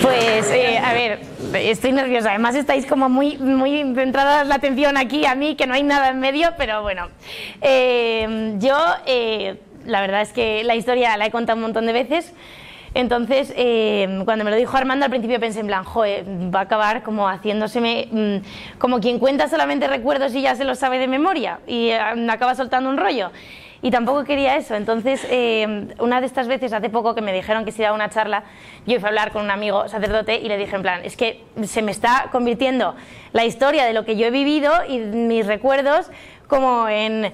Pues, eh, a ver, estoy nerviosa. Además estáis como muy, muy centradas la atención aquí a mí, que no hay nada en medio, pero bueno. Eh, yo, eh, la verdad es que la historia la he contado un montón de veces. Entonces, cuando me lo dijo Armando, al principio pensé en plan, va a acabar como haciéndoseme, mm, como quien cuenta solamente recuerdos y ya se lo sabe de memoria y acaba soltando un rollo. Y tampoco quería eso. Entonces, eh, una de estas veces, hace poco que me dijeron que se iba a una charla, yo fui a hablar con un amigo sacerdote y le dije en plan, es que se me está convirtiendo la historia de lo que yo he vivido y mis recuerdos como en,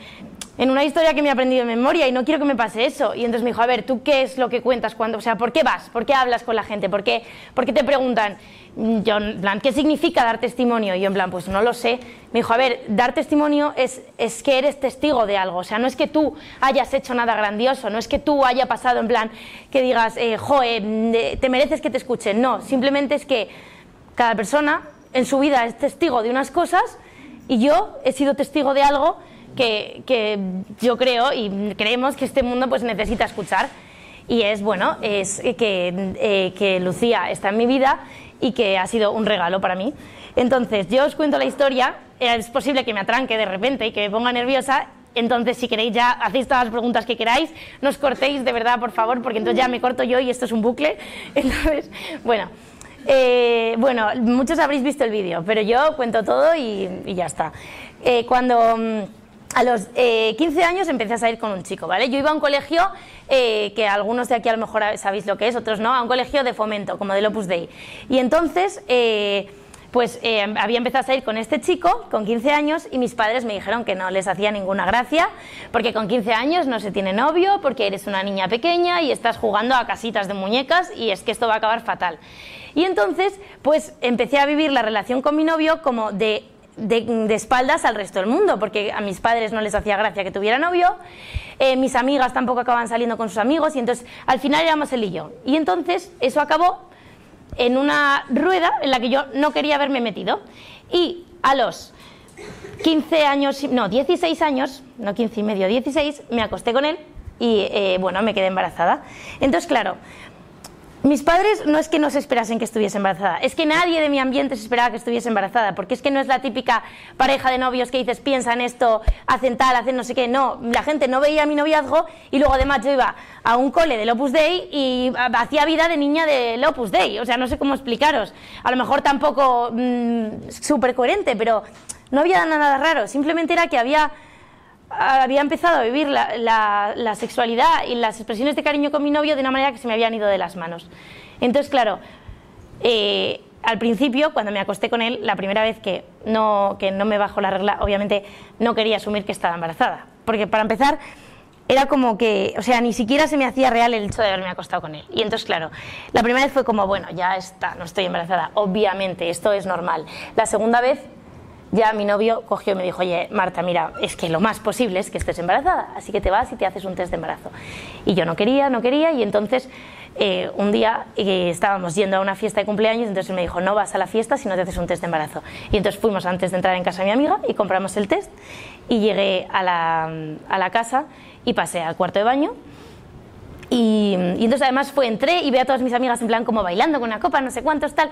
en una historia que me he aprendido de memoria y no quiero que me pase eso. Y entonces me dijo, a ver, ¿tú qué es lo que cuentas cuando, o sea, ¿por qué vas? ¿Por qué hablas con la gente? ¿Por qué, por qué te preguntan? Yo, en plan, ¿qué significa dar testimonio? Y yo, en plan, pues no lo sé. Me dijo, a ver, dar testimonio es, es que eres testigo de algo. O sea, no es que tú hayas hecho nada grandioso, no es que tú haya pasado en plan que digas, eh, joe, te mereces que te escuchen. No, simplemente es que cada persona en su vida es testigo de unas cosas y yo he sido testigo de algo que, yo creo y creemos que este mundo pues necesita escuchar. Y es, bueno, es que, eh, que Lucía está en mi vida y que ha sido un regalo para mí. Entonces, yo os cuento la historia, es posible que me atranque de repente y que me ponga nerviosa, entonces si queréis ya hacéis todas las preguntas que queráis, no os cortéis de verdad, por favor, porque entonces ya me corto yo y esto es un bucle. Entonces, bueno, eh, bueno, muchos habréis visto el vídeo, pero yo cuento todo y, y ya está. Eh, cuando mm, a los eh, 15 años empecé a salir con un chico, ¿vale? Yo iba a un colegio eh, que algunos de aquí a lo mejor sabéis lo que es, otros no, a un colegio de fomento, como del Opus Dei. Y entonces, eh, pues eh, había empezado a salir con este chico, con 15 años, y mis padres me dijeron que no les hacía ninguna gracia, porque con 15 años no se tiene novio, porque eres una niña pequeña y estás jugando a casitas de muñecas, y es que esto va a acabar fatal. Y entonces, pues empecé a vivir la relación con mi novio como de de, espaldas al resto del mundo, porque a mis padres no les hacía gracia que tuviera novio, eh, mis amigas tampoco acaban saliendo con sus amigos, y entonces al final éramos él y yo. Y entonces eso acabó en una rueda en la que yo no quería haberme metido. Y a los 15 años, no, 16 años, no 15 y medio, 16, me acosté con él y eh, bueno, me quedé embarazada. Entonces, claro, mis padres no es que no se esperasen que estuviese embarazada, es que nadie de mi ambiente se esperaba que estuviese embarazada, porque es que no es la típica pareja de novios que dices, piensa en esto, hacen tal, hacen no sé qué, no, la gente no veía mi noviazgo y luego además yo iba a un cole del Opus Dei y hacía vida de niña del Opus Dei, o sea, no sé cómo explicaros, a lo mejor tampoco mmm, súper coherente, pero no había nada raro, simplemente era que había había empezado a vivir la, sexualidad y las expresiones de cariño con mi novio de una manera que se me habían ido de las manos. Entonces, claro, eh, al principio, cuando me acosté con él, la primera vez que no, que no me bajó la regla, obviamente no quería asumir que estaba embarazada. Porque para empezar, era como que, o sea, ni siquiera se me hacía real el hecho de haberme acostado con él. Y entonces, claro, la primera vez fue como, bueno, ya está, no estoy embarazada, obviamente, esto es normal. La segunda vez ya mi novio cogió y me dijo, oye, Marta, mira, es que lo más posible es que estés embarazada, así que te vas y te haces un test de embarazo. Y yo no quería, no quería, y entonces eh, un día eh, estábamos yendo a una fiesta de cumpleaños, entonces me dijo, no vas a la fiesta si no te haces un test de embarazo. Y entonces fuimos antes de entrar en casa de mi amiga y compramos el test, y llegué a la, a la casa y pasé al cuarto de baño, y, entonces además fue, entré y vi a todas mis amigas en plan como bailando con una copa, no sé cuántos, tal.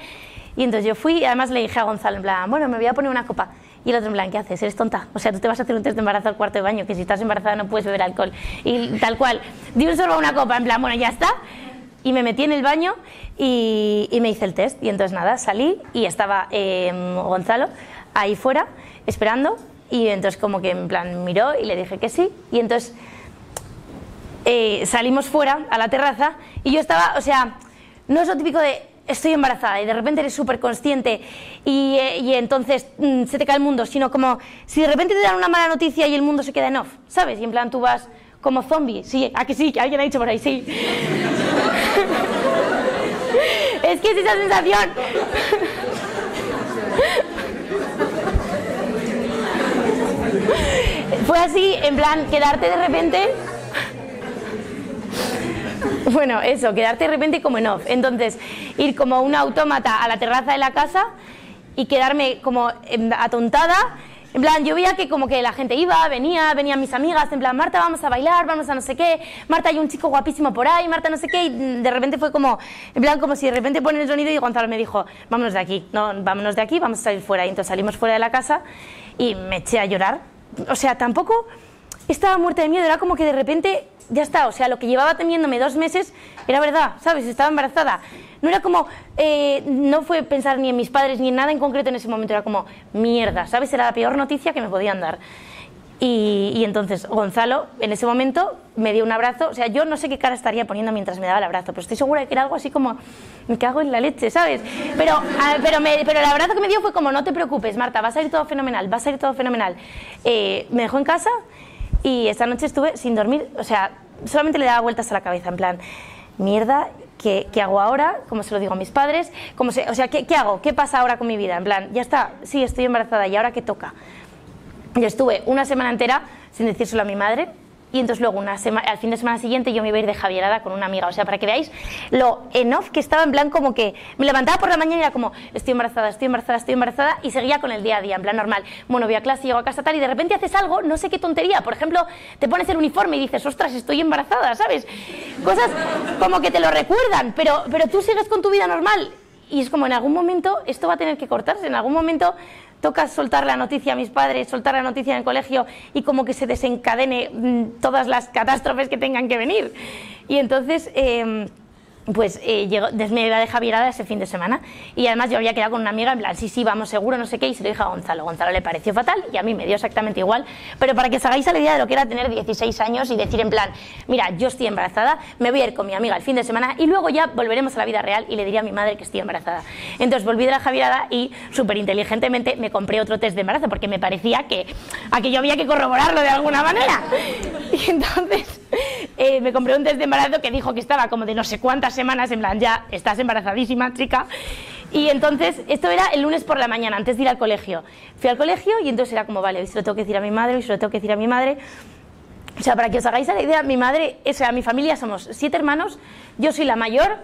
Y entonces yo fui y además le dije a Gonzalo en plan, bueno, me voy a poner una copa. Y el otro en plan, ¿qué haces? Eres tonta. O sea, tú te vas a hacer un test de embarazo al cuarto de baño, que si estás embarazada no puedes beber alcohol. Y tal cual. Di un sorbo a una copa, en plan, bueno, ya está. Y me metí en el baño y, me hice el test. Y entonces nada, salí y estaba eh, Gonzalo ahí fuera esperando. Y entonces como que en plan miró y le dije que sí. Y entonces eh, salimos fuera a la terraza y yo estaba, o sea, no es lo típico de estoy embarazada y de repente eres súper consciente y, eh, y, entonces mm, se te cae el mundo, sino como si de repente te dan una mala noticia y el mundo se queda en off, ¿sabes? Y en plan tú vas como zombie, sí, a que sí, que alguien ha dicho por ahí, sí. es que es esa sensación. Fue así, en plan, quedarte de repente bueno, eso, quedarte de repente como en off. Entonces, ir como un autómata a la terraza de la casa y quedarme como atontada En plan, yo veía que como que la gente iba, venía, venían mis amigas, en plan, Marta, vamos a bailar, vamos a no sé qué, Marta, hay un chico guapísimo por ahí, Marta, no sé qué, y de repente fue como, en plan, como si de repente ponen el sonido y Gonzalo me dijo, vámonos de aquí, no, vámonos de aquí, vamos a salir fuera. Y entonces salimos fuera de la casa y me eché a llorar. O sea, tampoco estaba muerta de miedo, era como que de repente, ya está, o sea, lo que llevaba temiéndome dos meses era verdad, ¿sabes? Estaba embarazada. No era como, eh, no fue pensar ni en mis padres ni en nada en concreto en ese momento, era como, mierda, ¿sabes? Era la peor noticia que me podían dar. Y, entonces Gonzalo en ese momento me dio un abrazo, o sea, yo no sé qué cara estaría poniendo mientras me daba el abrazo, pero estoy segura de que era algo así como, me cago en la leche, ¿sabes? Pero, pero, pero el abrazo que me dio fue como, no te preocupes, Marta, va a salir todo fenomenal, va a salir todo fenomenal. Eh, me dejó en casa y esta noche estuve sin dormir, o sea, solamente le daba vueltas a la cabeza, en plan, mierda, ¿qué, qué hago ahora? ¿Cómo se lo digo a mis padres? ¿Cómo o sea, ¿qué, ¿qué hago? ¿Qué pasa ahora con mi vida? En plan, ya está, sí, estoy embarazada, ¿y ahora qué toca? Yo estuve una semana entera sin decírselo a mi madre, y entonces luego una al fin de semana siguiente yo me iba a ir de Javierada con una amiga. O sea, para que veáis lo enough que estaba en plan como que me levantaba por la mañana y era como estoy embarazada, estoy embarazada, estoy embarazada y seguía con el día a día, en plan normal. Bueno, voy a clase, llego a casa tal y de repente haces algo, no sé qué tontería. Por ejemplo, te pones el uniforme y dices, ostras, estoy embarazada, ¿sabes? Cosas como que te lo recuerdan, pero, pero tú sigues con tu vida normal. Y es como en algún momento esto va a tener que cortarse, en algún momento toca soltar la noticia a mis padres, soltar la noticia en el colegio y como que se desencadene mm, todas las catástrofes que tengan que venir. Y entonces... Eh, pues eh, llegó, me iba de Javierada ese fin de semana y además yo había quedado con una amiga en plan, sí, sí, vamos seguro, no sé qué, y se lo dije a Gonzalo. Gonzalo le pareció fatal y a mí me dio exactamente igual, pero para que os hagáis la idea de lo que era tener 16 años y decir en plan, mira, yo estoy embarazada, me voy a ir con mi amiga el fin de semana y luego ya volveremos a la vida real y le diría a mi madre que estoy embarazada. Entonces volví de la Javierada y súper inteligentemente me compré otro test de embarazo porque me parecía que aquello había que corroborarlo de alguna manera. Y entonces me compré un test de embarazo que dijo que estaba como de no sé cuántas semanas, en plan, ya estás embarazadísima, chica. Y entonces, esto era el lunes por la mañana, antes de ir al colegio. Fui al colegio y entonces era como, vale, hoy se tengo que decir a mi madre, hoy se tengo que decir a mi madre. O sea, para que os hagáis la idea, mi madre, o sea, mi familia somos siete hermanos, yo soy la mayor,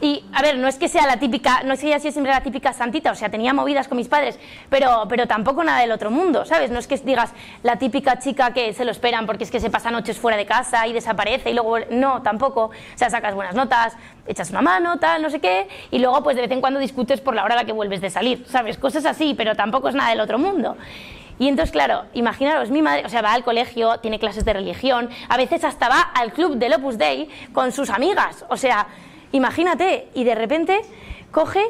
y, a ver, no es que sea la típica, no es que sea siempre la típica santita, o sea, tenía movidas con mis padres, pero, pero tampoco nada del otro mundo, ¿sabes? No es que digas la típica chica que se lo esperan porque es que se pasa noches fuera de casa y desaparece y luego, no, tampoco. O sea, sacas buenas notas, echas una mano, tal, no sé qué, y luego pues de vez en cuando discutes por la hora a la que vuelves de salir, ¿sabes? Cosas así, pero tampoco es nada del otro mundo. Y entonces, claro, imaginaros, mi madre, o sea, va al colegio, tiene clases de religión, a veces hasta va al club del Opus Dei con sus amigas, o sea, Imagínate, y de repente coge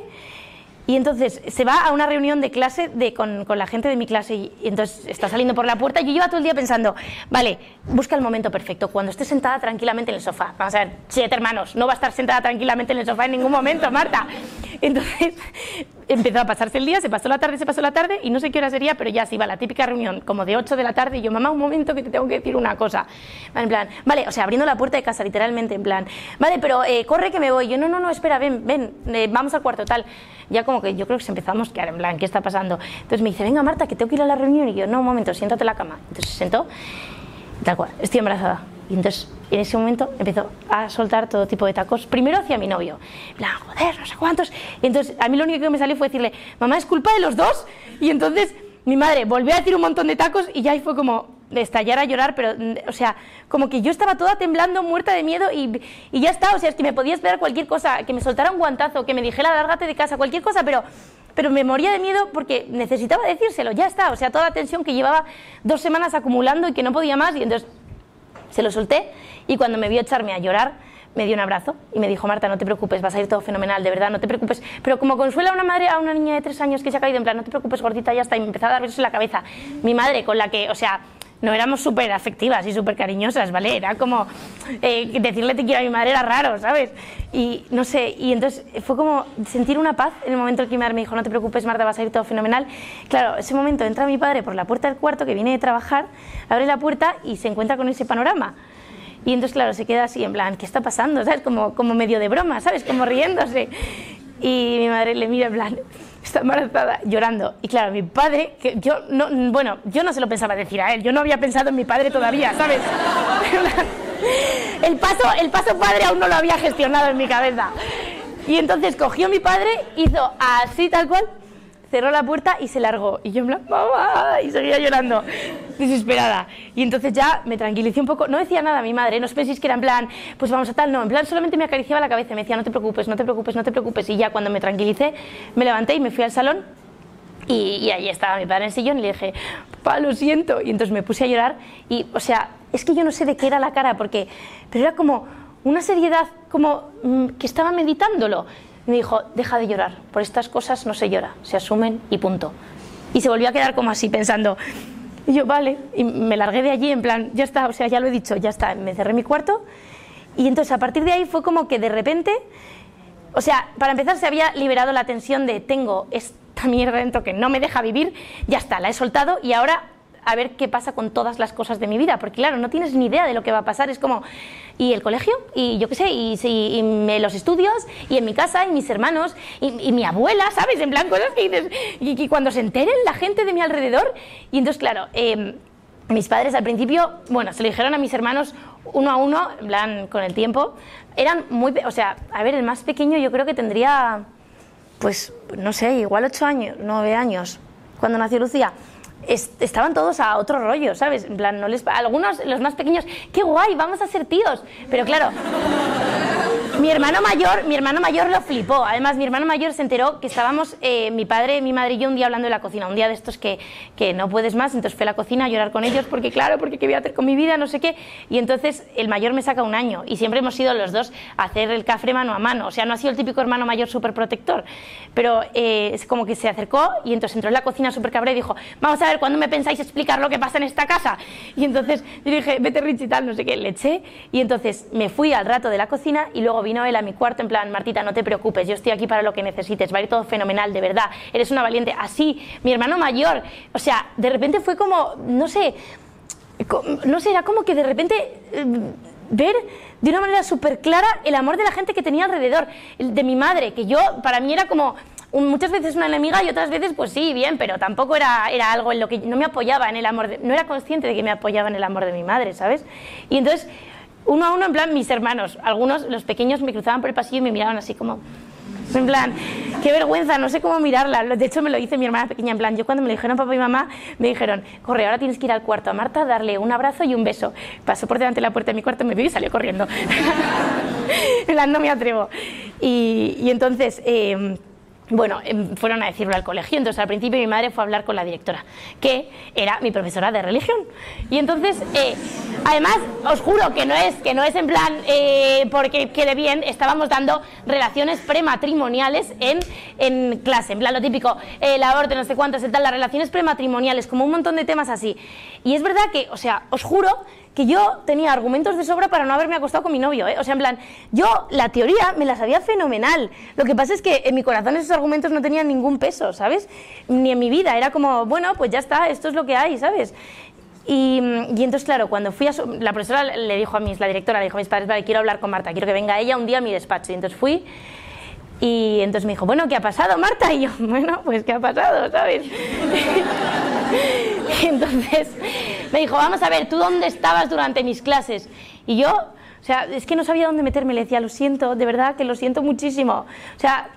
y entonces se va a una reunión de clase de, con, con, la gente de mi clase y, entonces está saliendo por la puerta yo llevo todo el día pensando, vale, busca el momento perfecto, cuando esté sentada tranquilamente en el sofá. Vamos a ver, siete hermanos, no va a estar sentada tranquilamente en el sofá en ningún momento, Marta. Entonces empezó a pasarse el día, se pasó la tarde, se pasó la tarde y no sé qué hora sería, pero ya se iba la típica reunión como de 8 de la tarde y yo, mamá, un momento que te tengo que decir una cosa. En plan, vale, o sea, abriendo la puerta de casa literalmente, en plan, vale, pero eh, corre que me voy. Yo, no, no, no, espera, ven, ven, eh, vamos al cuarto, tal. Ya como que yo creo que se empezamos a quedar en plan, ¿qué está pasando? Entonces me dice, venga Marta, que tengo que ir a la reunión y yo, no, un momento, siéntate en la cama. Entonces se sentó, tal cual, estoy embarazada. Y entonces en ese momento empezó a soltar todo tipo de tacos, primero hacia mi novio, plan, joder, no sé cuántos. Y entonces a mí lo único que me salió fue decirle, mamá, es culpa de los dos. Y entonces mi madre volvió a decir un montón de tacos y ya ahí fue como estallar a llorar, pero, o sea, como que yo estaba toda temblando, muerta de miedo y, y ya está, o sea, es que me podía esperar cualquier cosa, que me soltara un guantazo, que me dijera, lárgate de casa, cualquier cosa, pero pero me moría de miedo porque necesitaba decírselo, ya está, o sea, toda la tensión que llevaba dos semanas acumulando y que no podía más, y entonces se lo solté y cuando me vio echarme a llorar, me dio un abrazo y me dijo, Marta, no te preocupes, vas a ir todo fenomenal, de verdad, no te preocupes. Pero como consuela a una madre a una niña de tres años que se ha caído, en plan, no te preocupes, gordita, ya está, y me empezó a dar besos en la cabeza. Mi madre, con la que, o sea, no éramos súper afectivas y súper cariñosas, ¿vale? Era como eh, decirle te quiero a mi madre era raro, ¿sabes? Y no sé, y entonces fue como sentir una paz en el momento en que mi madre me dijo, no te preocupes, Marta, vas a ir todo fenomenal. Claro, ese momento entra mi padre por la puerta del cuarto que viene de trabajar, abre la puerta y se encuentra con ese panorama. Y entonces, claro, se queda así en plan, ¿qué está pasando? ¿Sabes? Como, como medio de broma, ¿sabes? Como riéndose. Y mi madre le mira en plan, está embarazada, llorando. Y claro, mi padre, que yo no, bueno, yo no se lo pensaba decir a él, yo no había pensado en mi padre todavía, ¿sabes? el paso, el paso padre aún no lo había gestionado en mi cabeza. Y entonces cogió mi padre, hizo así tal cual, cerró la puerta y se largó. Y yo en plan, mamá, y seguía llorando, desesperada. Y entonces ya me tranquilicé un poco. No decía nada a mi madre, no os penséis que era en plan, pues vamos a tal, no, en plan solamente me acariciaba la cabeza me decía, no te preocupes, no te preocupes, no te preocupes. Y ya cuando me tranquilicé, me levanté y me fui al salón. Y, y allí estaba mi padre en el sillón y le dije, papá, lo siento. Y entonces me puse a llorar y, o sea, es que yo no sé de qué era la cara, porque, pero era como una seriedad, como mm, que estaba meditándolo me dijo, deja de llorar, por estas cosas no se llora, se asumen y punto. Y se volvió a quedar como así pensando, yo, vale, y me largué de allí en plan, ya está, o sea, ya lo he dicho, ya está, me cerré mi cuarto. Y entonces a partir de ahí fue como que de repente, o sea, para empezar se había liberado la tensión de tengo esta mierda dentro que no me deja vivir, ya está, la he soltado y ahora a ver qué pasa con todas las cosas de mi vida, porque claro, no tienes ni idea de lo que va a pasar, es como, y el colegio, y yo qué sé, y, y, los estudios, y en mi casa, y mis hermanos, y, mi abuela, ¿sabes? En plan, cosas que dices, y, cuando se enteren la gente de mi alrededor, y entonces, claro, em, mis padres al principio, bueno, se lo dijeron a mis hermanos uno a uno, en plan, con el tiempo, eran muy, o sea, a ver, el más pequeño yo creo que tendría, pues, no sé, igual ocho años, nueve años, cuando nació Lucía estaban todos a otro rollo, ¿sabes? En plan, no les, algunos, los más pequeños, qué guay, vamos a ser tíos. Pero claro, mi hermano mayor, mi hermano mayor lo flipó. Además, mi hermano mayor se enteró que estábamos, eh, mi padre, mi madre y yo un día hablando de la cocina, un día de estos que, que no puedes más, entonces fue a la cocina a llorar con ellos porque claro, porque qué voy a hacer con mi vida, no sé qué. Y entonces el mayor me saca un año y siempre hemos ido los dos a hacer el café mano a mano. O sea, no ha sido el típico hermano mayor súper protector, pero eh, es como que se acercó y entonces entró en la cocina súper cabré y dijo, vamos a ver, ¿cuándo me pensáis explicar lo que pasa en esta casa? Y entonces yo dije, vete Rich y tal, no sé qué, le eché y entonces me fui al rato de la cocina y luego vino él a mi cuarto en plan, Martita, no te preocupes, yo estoy aquí para lo que necesites, va a ir todo fenomenal, de verdad, eres una valiente. Así, mi hermano mayor, o sea, de repente fue como, no sé, no sé, era como que de repente eh, ver de una manera súper clara el amor de la gente que tenía alrededor, de mi madre, que yo, para mí era como muchas veces una enemiga y otras veces pues sí, bien, pero tampoco era, era algo en lo que no me apoyaba en el amor, de, no era consciente de que me apoyaba en el amor de mi madre, ¿sabes? Y entonces, uno a uno, en plan, mis hermanos, algunos, los pequeños, me cruzaban por el pasillo y me miraban así como... En plan, qué vergüenza, no sé cómo mirarla. De hecho, me lo dice mi hermana pequeña. En plan, yo cuando me dijeron papá y mamá, me dijeron, corre, ahora tienes que ir al cuarto a Marta, darle un abrazo y un beso. Pasó por delante de la puerta de mi cuarto, me vio y salió corriendo. en plan, no me atrevo. Y, entonces... Eh, bueno, em, fueron a decirlo al colegio. Entonces, al principio mi madre fue a hablar con la directora, que era mi profesora de religión. Y entonces, eh, además, os juro que no es, que no es en plan eh, porque quede bien, estábamos dando relaciones prematrimoniales en, en clase. En plan, lo típico, el aborto, no sé cuántos, tal, las relaciones prematrimoniales, como un montón de temas así. Y es verdad que, o sea, os juro que yo tenía argumentos de sobra para no haberme acostado con mi novio, ¿eh? O sea, en plan, yo la teoría me la sabía fenomenal. Lo que pasa es que en mi corazón esos argumentos no tenían ningún peso, ¿sabes? Ni en mi vida. Era como, bueno, pues ya está, esto es lo que hay, ¿sabes? Y, entonces, claro, cuando fui a la profesora le dijo a mis, la directora le dijo a mis padres, vale, quiero hablar con Marta, quiero que venga ella un día a mi despacho. Y entonces fui y entonces me dijo, bueno, ¿qué ha pasado, Marta? Y yo, bueno, pues ¿qué ha pasado, sabes? entonces me dijo, vamos a ver, ¿tú dónde estabas durante mis clases? Y yo, o sea, es que no sabía dónde meterme, le decía, lo siento, de verdad que lo siento muchísimo. O sea,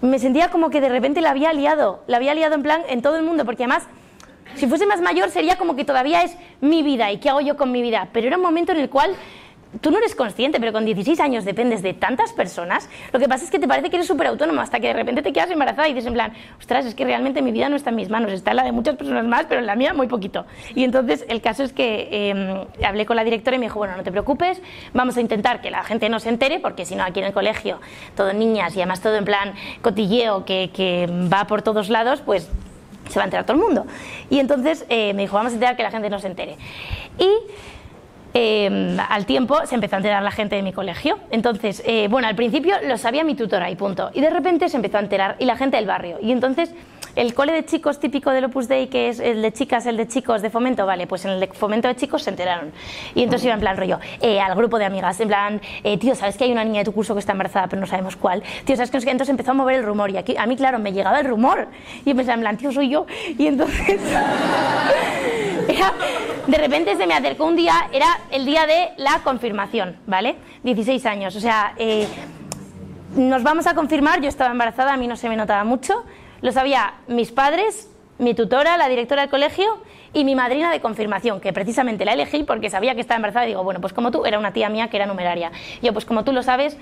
me sentía como que de repente la había liado, la había liado en plan en todo el mundo, porque además, si fuese más mayor sería como que todavía es mi vida y qué hago yo con mi vida, pero era un momento en el cual tú no eres consciente, pero con 16 años dependes de tantas personas, lo que pasa es que te parece que eres súper autónomo hasta que de repente te quedas embarazada y dices en plan, ostras, es que realmente mi vida no está en mis manos, está en la de muchas personas más, pero en la mía muy poquito. Y entonces el caso es que em, hablé con la directora y me dijo, bueno, no te preocupes, vamos a intentar que la gente no se entere, porque si no aquí en el colegio, todo niñas y además todo en plan cotilleo que, que va por todos lados, pues se va a enterar todo el mundo. Y entonces eh, me dijo, vamos a intentar que la gente no se entere. Y Em, al tiempo se empezó a enterar la gente de mi colegio. Entonces, eh, bueno, al principio lo sabía mi tutora y punto. Y de repente se empezó a enterar y la gente del barrio. Y entonces el cole de chicos típico del Opus Dei, que es el de chicas, el de chicos de fomento, vale, pues en el fomento de chicos se enteraron. Y entonces iba en plan rollo, eh, al grupo de amigas, en plan, eh, tío, ¿sabes que hay una niña de tu curso que está embarazada, pero no sabemos cuál? Tío, ¿sabes que Entonces empezó a mover el rumor y aquí, a mí, claro, me llegaba el rumor. Y pensaba en plan, tío, soy yo. Y entonces... de repente se me acercó un día, era el día de la confirmación, ¿vale? 16 años, o sea, eh, nos vamos a confirmar, yo estaba embarazada, a mí no se me notaba mucho, lo sabía mis padres, mi tutora, la directora del colegio y mi madrina de confirmación, que precisamente la elegí porque sabía que estaba embarazada y digo, bueno, pues como tú, era una tía mía que era numeraria. Yo, pues como tú lo sabes,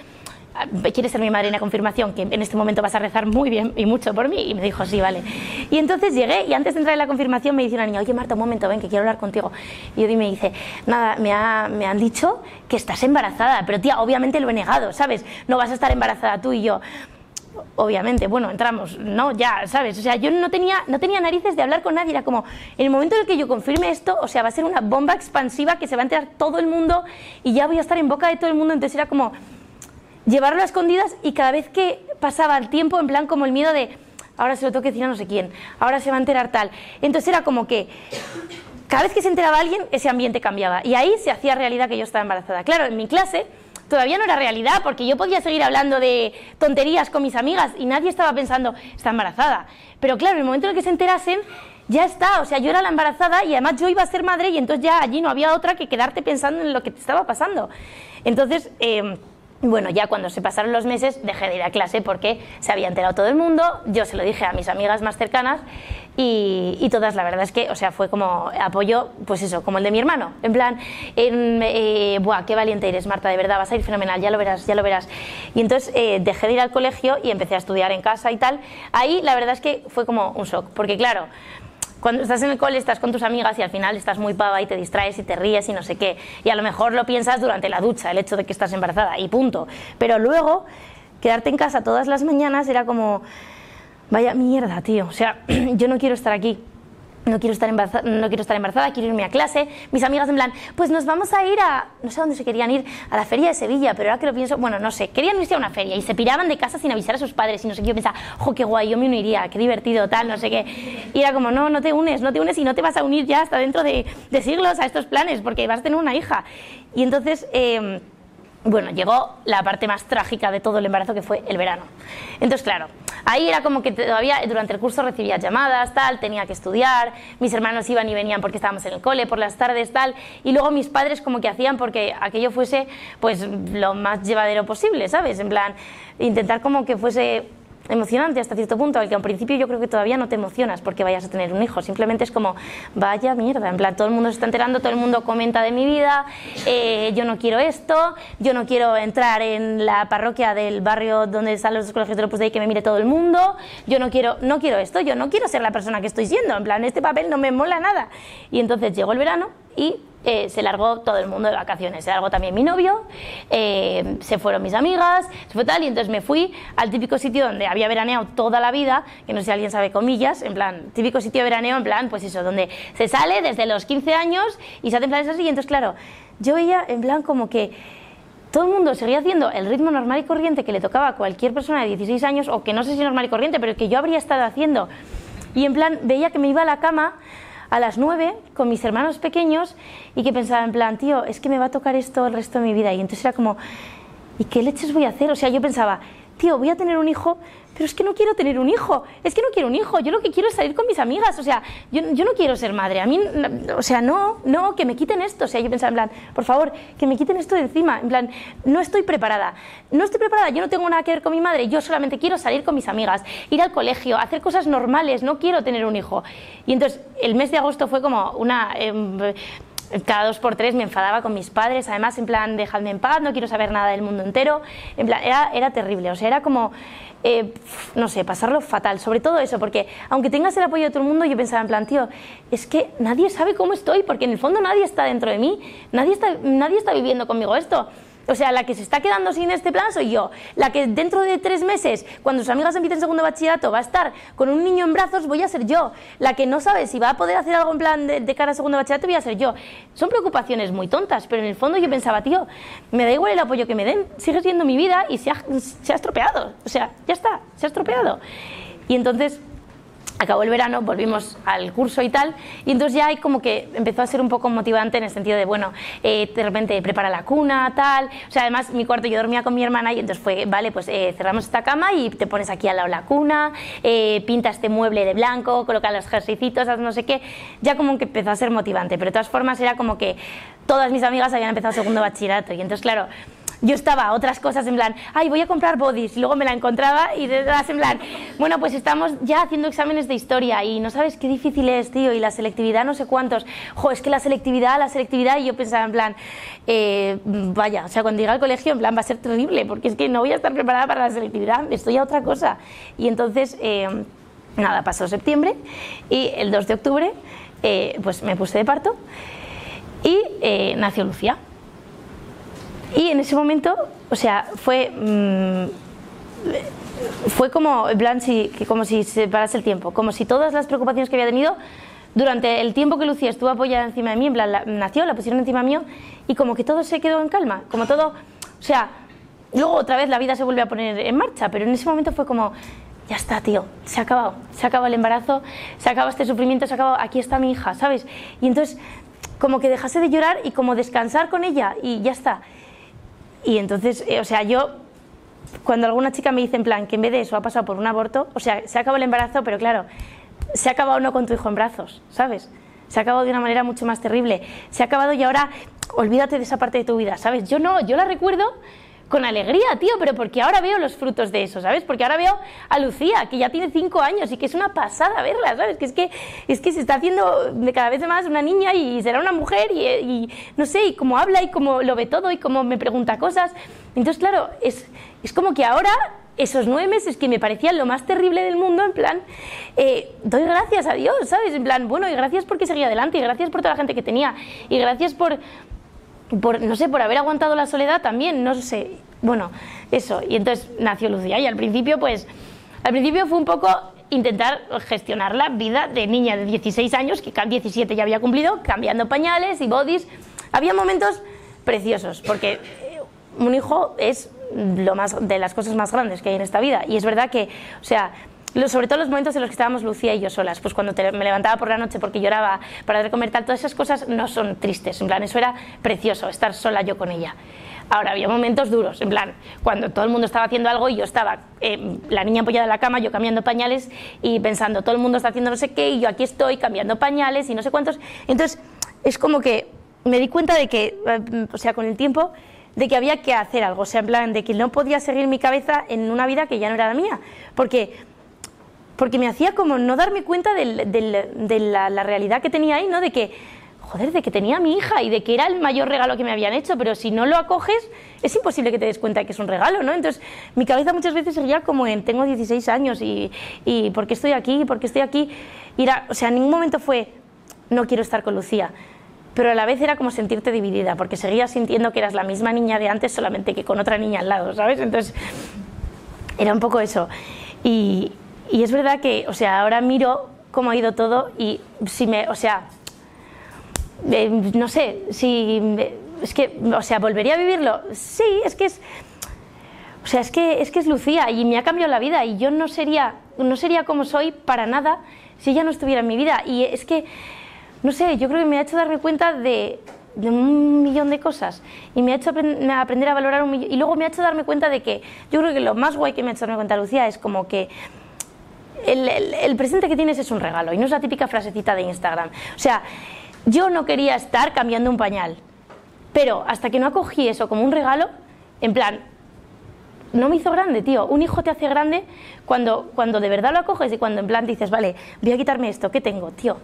ah, ¿quieres ser mi madrina de confirmación? Que en este momento vas a rezar muy bien y mucho por mí. Y me dijo, sí, vale. Y entonces llegué y antes de entrar en la confirmación me dice una niña, oye Marta, un momento, ven, que quiero hablar contigo. Y yo me dice, nada, me, me han dicho que estás embarazada, pero tía, obviamente lo he negado, ¿sabes? No vas a estar embarazada tú y yo obviamente, bueno, entramos, no, ya, ¿sabes? O sea, yo no tenía, no tenía narices de hablar con nadie, era como, en el momento en el que yo confirme esto, o sea, va a ser una bomba expansiva que se va a enterar todo el mundo y ya voy a estar en boca de todo el mundo, entonces era como llevarlo a escondidas y cada vez que pasaba el tiempo, en plan como el miedo de, ahora se lo tengo que decir a no sé quién, ahora se va a enterar tal. Entonces era como que cada vez que se enteraba alguien, ese ambiente cambiaba y ahí se hacía realidad que yo estaba embarazada. Claro, en mi clase todavía no era realidad, porque yo podía seguir hablando de tonterías con mis amigas y nadie estaba pensando, está embarazada. Pero claro, en el momento en el que se enterasen, ya está, o sea, yo era la embarazada y además yo iba a ser madre y entonces ya allí no había otra que quedarte pensando en lo que te estaba pasando. Entonces, eh, bueno, ya cuando se pasaron los meses dejé de ir a clase porque se había enterado todo el mundo, yo se lo dije a mis amigas más cercanas y, todas, la verdad es que, o sea, fue como apoyo, pues eso, como el de mi hermano, en plan, en, eh, buah, qué valiente eres Marta, de verdad, vas a ir fenomenal, ya lo verás, ya lo verás. Y entonces eh, dejé de ir al colegio y empecé a estudiar en casa y tal. Ahí la verdad es que fue como un shock, porque claro, cuando estás en el cole estás con tus amigas y al final estás muy pava y te distraes y te ríes y no sé qué. Y a lo mejor lo piensas durante la ducha, el hecho de que estás embarazada y punto. Pero luego, quedarte en casa todas las mañanas era como, vaya mierda, tío. O sea, yo no quiero estar aquí no quiero, estar embarazada, no quiero estar embarazada, quiero irme a clase. Mis amigas en plan, pues nos vamos a ir a, no sé dónde se querían ir, a la feria de Sevilla, pero ahora que lo pienso, bueno, no sé, querían irse a una feria y se piraban de casa sin avisar a sus padres y no sé qué, yo pensaba, jo, qué guay, yo me uniría, qué divertido, tal, no sé qué. Y era como, no, no te unes, no te unes y no te vas a unir ya hasta dentro de, siglos a estos planes porque vas a tener una hija. Y entonces... Eh, bueno, llegó la parte más trágica de todo el embarazo que fue el verano. Entonces, claro, ahí era como que todavía durante el curso recibía llamadas, tal, tenía que estudiar, mis hermanos iban y venían porque estábamos en el cole por las tardes, tal, y luego mis padres como que hacían porque aquello fuese pues lo más llevadero posible, ¿sabes? En plan, intentar como que fuese emocionante hasta cierto punto, al que al principio yo creo que todavía no te emocionas porque vayas a tener un hijo, simplemente es como, vaya mierda, en plan, todo el mundo se está enterando, todo el mundo comenta de mi vida, eh, yo no quiero esto, yo no quiero entrar en la parroquia del barrio donde están los colegios de Opus Dei que me mire todo el mundo, yo no quiero, no quiero esto, yo no quiero ser la persona que estoy siendo, en plan, este papel no me mola nada. Y entonces llegó el verano y eh, se largó todo el mundo de vacaciones. Se largó también mi novio, eh, se fueron mis amigas, se fue tal, y entonces me fui al típico sitio donde había veraneado toda la vida, que no sé si alguien sabe comillas, en plan, típico sitio de veraneo, en plan, pues eso, donde se sale desde los 15 años y se hacen planes así, y entonces, claro, yo veía en plan como que todo el mundo seguía haciendo el ritmo normal y corriente que le tocaba a cualquier persona de 16 años, o que no sé si normal y corriente, pero que yo habría estado haciendo. Y en plan, veía que me iba a la cama a las nueve con mis hermanos pequeños y que pensaba en plan, tío, es que me va a tocar esto el resto de mi vida. Y entonces era como, ¿y qué leches voy a hacer? O sea, yo pensaba, tío, voy a tener un hijo, pero es que no quiero tener un hijo, es que no quiero un hijo, yo lo que quiero es salir con mis amigas, o sea, yo, yo, no quiero ser madre, a mí, o sea, no, no, que me quiten esto, o sea, yo pensaba en plan, por favor, que me quiten esto de encima, en plan, no estoy preparada, no estoy preparada, yo no tengo nada que ver con mi madre, yo solamente quiero salir con mis amigas, ir al colegio, hacer cosas normales, no quiero tener un hijo. Y entonces, el mes de agosto fue como una... Em, cada dos por tres me enfadaba con mis padres, además en plan, dejadme en paz, no quiero saber nada del mundo entero, en plan, era, terrible, o sea, era como, eh, no sé, pasarlo fatal, sobre todo eso, porque aunque tengas el apoyo de todo el mundo, yo pensaba en plan, tío, es que nadie sabe cómo estoy, porque en el fondo nadie está dentro de mí, nadie está, nadie está viviendo conmigo esto. O sea, la que se está quedando sin este plan soy yo. La que dentro de tres meses, cuando sus amigas empiecen segundo bachillerato, va a estar con un niño en brazos, voy a ser yo. La que no sabe si va a poder hacer algo en plan de, cara a segundo bachillerato, voy a ser yo. Son preocupaciones muy tontas, pero en el fondo yo pensaba, tío, me da igual el apoyo que me den, sigue siendo mi vida y se ha, se ha estropeado. O sea, ya está, se ha estropeado. Y entonces acabó el verano, volvimos al curso y tal, y entonces ya hay como que empezó a ser un poco motivante en el sentido de, bueno, eh, de repente prepara la cuna, tal, o sea, además mi cuarto yo dormía con mi hermana y entonces fue, vale, pues eh, cerramos esta cama y te pones aquí al lado la cuna, eh, pinta este mueble de blanco, coloca los jerseycitos, no sé qué, ya como que empezó a ser motivante, pero de todas formas era como que todas mis amigas habían empezado segundo bachillerato y entonces, claro, yo estaba otras cosas en plan, ay, voy a comprar bodies, y luego me la encontraba y detrás en plan, bueno, pues estamos ya haciendo exámenes de historia y no sabes qué difícil es, tío, y la selectividad no sé cuántos, jo, es que la selectividad, la selectividad, y yo pensaba en plan, eh, vaya, o sea, cuando llegue al colegio en plan va a ser terrible, porque es que no voy a estar preparada para la selectividad, estoy a otra cosa. Y entonces, eh, nada, pasó septiembre y el 2 de octubre, eh, pues me puse de parto y nació Lucía. Y en ese momento, o sea, fue, mm, fue como, en plan, como si se parase el tiempo, como si todas las preocupaciones que había tenido durante el tiempo que Lucía estuvo apoyada encima de mí, en plan, nació, la pusieron encima mío y como que todo se quedó en calma, como todo, o sea, luego otra vez la vida se vuelve a poner en marcha, pero en ese momento fue como, ya está, tío, se ha acabado, se ha acabado el embarazo, se ha acabado este sufrimiento, se ha acabado, aquí está mi hija, ¿sabes? Y entonces, como que dejase de llorar y como descansar con ella y ya está. Y entonces, eh, o sea, yo, cuando alguna chica me dice en plan que en vez de eso ha pasado por un aborto, o sea, se ha acabado el embarazo, pero claro, se ha acabado no con tu hijo en brazos, ¿sabes? Se ha acabado de una manera mucho más terrible. Se ha acabado y ahora olvídate de esa parte de tu vida, ¿sabes? Yo no, yo la recuerdo con alegría, tío, pero porque ahora veo los frutos de eso, ¿sabes? Porque ahora veo a Lucía, que ya tiene cinco años y que es una pasada verla, ¿sabes? Que es que, es que se está haciendo de cada vez más una niña y será una mujer y, no sé, y cómo habla y cómo lo ve todo y cómo me pregunta cosas. Entonces, claro, es, es como que ahora esos nueve meses que me parecían lo más terrible del mundo, en plan, eh, doy gracias a Dios, ¿sabes? En plan, bueno, y gracias porque seguía adelante, y gracias por toda la gente que tenía, y gracias por, por, no sé, por haber aguantado la soledad también, no sé, bueno, eso, y entonces nació Lucía y al principio pues, al principio fue un poco intentar gestionar la vida de niña de 16 años, que 17 ya había cumplido, cambiando pañales y bodies, había momentos preciosos, porque eh, un hijo es lo más, de las cosas más grandes que hay en esta vida, y es verdad que, o sea, sobre todo los momentos en los que estábamos Lucía y yo solas, pues cuando me levantaba por la noche porque lloraba para dar comer tal, todas esas cosas no son tristes, en plan, eso era precioso, estar sola yo con ella. Ahora, había momentos duros, en plan, cuando todo el mundo estaba haciendo algo y yo estaba, eh, la niña apoyada en la cama, yo cambiando pañales y pensando, todo el mundo está haciendo no sé qué y yo aquí estoy cambiando pañales y no sé cuántos. Entonces, es como que me di cuenta de que, eh, o sea, con el tiempo, de que había que hacer algo, o sea, en plan, de que no podía seguir mi cabeza en una vida que ya no era la mía, porque porque me hacía como no darme cuenta de la, realidad que tenía ahí, ¿no? De que, joder, de que tenía a mi hija y de que era el mayor regalo que me habían hecho, pero si no lo acoges, es imposible que te des cuenta de que es un regalo, ¿no? Entonces, mi cabeza muchas veces seguía como en, tengo 16 años y, y ¿por qué estoy aquí? ¿Por qué estoy aquí? Y era, o sea, en ningún momento fue, no quiero estar con Lucía pero a la vez era como sentirte dividida, porque seguías sintiendo que eras la misma niña de antes, solamente que con otra niña al lado, ¿sabes? Entonces, era un poco eso. Y, y es verdad que, o sea, ahora miro cómo ha ido todo y si me, o sea, eh, no sé, si, es que, o sea, ¿volvería a vivirlo? Sí, es que es, o sea, es que es, que es Lucía y me ha cambiado la vida y yo no sería, no sería como soy para nada si ella no estuviera en mi vida. Y es que, no sé, yo creo que me ha hecho darme cuenta de un millón de cosas y me ha hecho aprender a valorar un millón y luego me ha hecho darme cuenta de que yo creo que lo más guay que me ha hecho darme cuenta Lucía es como que el, presente que tienes es un regalo y no es la típica frasecita de Instagram. O sea, yo no quería estar cambiando un pañal, pero hasta que no acogí eso como un regalo, en plan, no me hizo grande, tío. Un hijo te hace grande cuando, cuando de verdad lo acoges y cuando en plan dices, vale, voy a quitarme esto, ¿qué tengo, tío?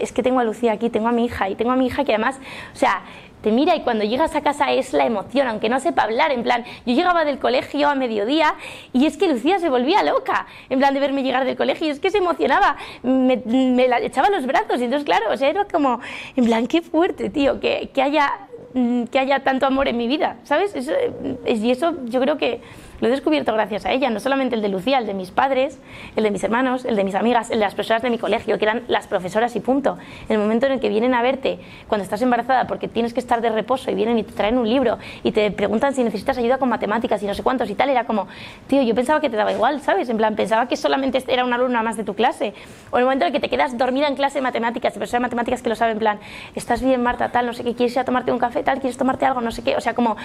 Es que tengo a Lucía aquí, tengo a mi hija y tengo a mi hija que además, o sea, te mira y cuando llegas a casa es la emoción, aunque no sepa hablar, en plan, yo llegaba del colegio a mediodía y es que Lucía se volvía loca, en plan de verme llegar del colegio, y es que se emocionaba, me, la echaba los brazos y entonces claro, o sea, era como, en plan, qué fuerte, tío, que, que haya mm, que haya tanto amor en mi vida, ¿sabes? y eso yo creo que lo he descubierto gracias a ella, no solamente el de Lucía, el de mis padres, el de mis hermanos, el de mis amigas, el de las profesoras de mi colegio, que eran las profesoras y punto. En el momento en el que vienen a verte cuando estás embarazada porque tienes que estar de reposo y vienen y te traen un libro y te preguntan si necesitas ayuda con matemáticas y no sé cuántos y tal, era como, tío, yo pensaba que te daba igual, ¿sabes? En plan, pensaba que solamente era una alumna más de tu clase. O en el momento en el que te quedas dormida en clase de matemáticas, de profesora de matemáticas que lo sabe en plan, estás bien, Marta, tal, no sé qué, quieres ir a tomarte un café, tal, quieres tomarte algo, no sé qué, o sea, como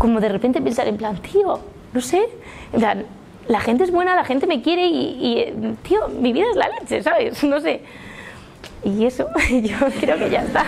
como de repente pensar en plan, tío, no sé, en plan, la gente es buena, la gente me quiere y, tío, mi vida es la leche, ¿sabes? No sé. Y eso, yo creo que ya está.